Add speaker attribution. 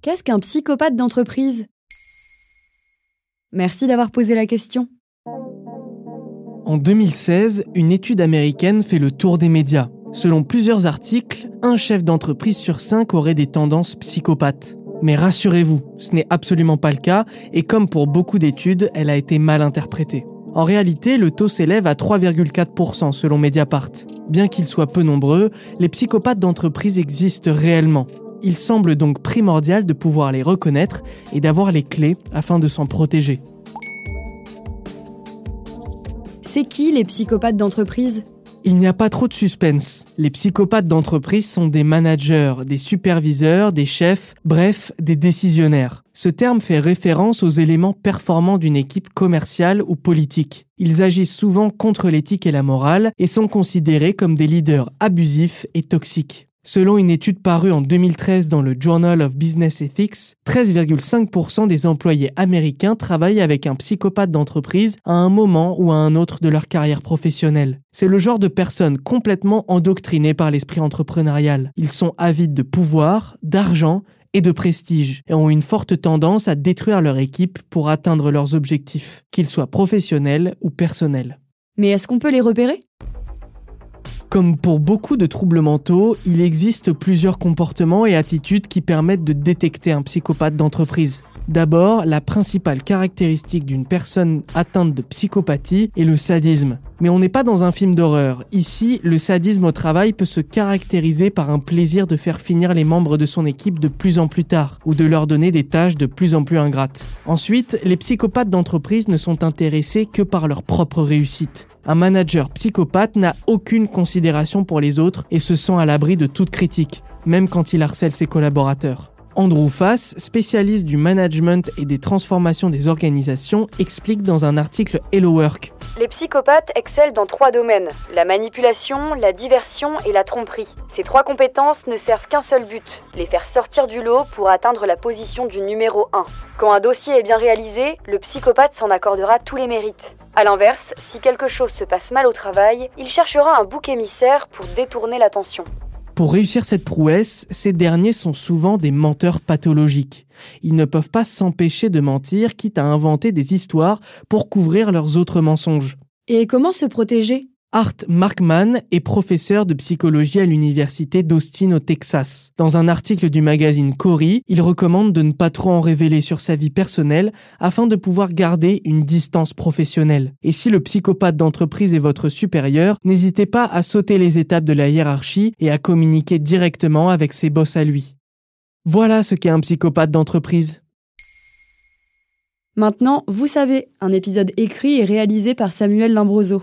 Speaker 1: Qu'est-ce qu'un psychopathe d'entreprise? Merci d'avoir posé la question.
Speaker 2: En 2016, une étude américaine fait le tour des médias. Selon plusieurs articles, un chef d'entreprise sur cinq aurait des tendances psychopathes. Mais rassurez-vous, ce n'est absolument pas le cas, et comme pour beaucoup d'études, elle a été mal interprétée. En réalité, le taux s'élève à 3,4% selon Mediapart. Bien qu'ils soient peu nombreux, les psychopathes d'entreprise existent réellement. Il semble donc primordial de pouvoir les reconnaître et d'avoir les clés afin de s'en protéger.
Speaker 1: C'est qui les psychopathes d'entreprise?
Speaker 2: Il n'y a pas trop de suspense. Les psychopathes d'entreprise sont des managers, des superviseurs, des chefs, bref, des décisionnaires. Ce terme fait référence aux éléments performants d'une équipe commerciale ou politique. Ils agissent souvent contre l'éthique et la morale et sont considérés comme des leaders abusifs et toxiques. Selon une étude parue en 2013 dans le Journal of Business Ethics, 13,5% des employés américains travaillent avec un psychopathe d'entreprise à un moment ou à un autre de leur carrière professionnelle. C'est le genre de personnes complètement endoctrinées par l'esprit entrepreneurial. Ils sont avides de pouvoir, d'argent et de prestige et ont une forte tendance à détruire leur équipe pour atteindre leurs objectifs, qu'ils soient professionnels ou personnels.
Speaker 1: Mais est-ce qu'on peut les repérer?
Speaker 2: Comme pour beaucoup de troubles mentaux, il existe plusieurs comportements et attitudes qui permettent de détecter un psychopathe d'entreprise. D'abord, la principale caractéristique d'une personne atteinte de psychopathie est le sadisme. Mais on n'est pas dans un film d'horreur. Ici, le sadisme au travail peut se caractériser par un plaisir de faire finir les membres de son équipe de plus en plus tard, ou de leur donner des tâches de plus en plus ingrates. Ensuite, les psychopathes d'entreprise ne sont intéressés que par leur propre réussite. Un manager psychopathe n'a aucune considération pour les autres et se sent à l'abri de toute critique, même quand il harcèle ses collaborateurs. Andrew Fass, spécialiste du management et des transformations des organisations, explique dans un article Hello Work.
Speaker 3: Les psychopathes excellent dans trois domaines, la manipulation, la diversion et la tromperie. Ces trois compétences ne servent qu'un seul but, les faire sortir du lot pour atteindre la position du numéro 1. Quand un dossier est bien réalisé, le psychopathe s'en accordera tous les mérites. A l'inverse, si quelque chose se passe mal au travail, il cherchera un bouc émissaire pour détourner l'attention.
Speaker 2: Pour réussir cette prouesse, ces derniers sont souvent des menteurs pathologiques. Ils ne peuvent pas s'empêcher de mentir, quitte à inventer des histoires pour couvrir leurs autres mensonges.
Speaker 1: Et comment se protéger?
Speaker 2: Art Markman est professeur de psychologie à l'université d'Austin au Texas. Dans un article du magazine Cory, il recommande de ne pas trop en révéler sur sa vie personnelle afin de pouvoir garder une distance professionnelle. Et si le psychopathe d'entreprise est votre supérieur, n'hésitez pas à sauter les étapes de la hiérarchie et à communiquer directement avec ses boss à lui. Voilà ce qu'est un psychopathe d'entreprise.
Speaker 1: Maintenant, vous savez, un épisode écrit et réalisé par Samuel Limbroso.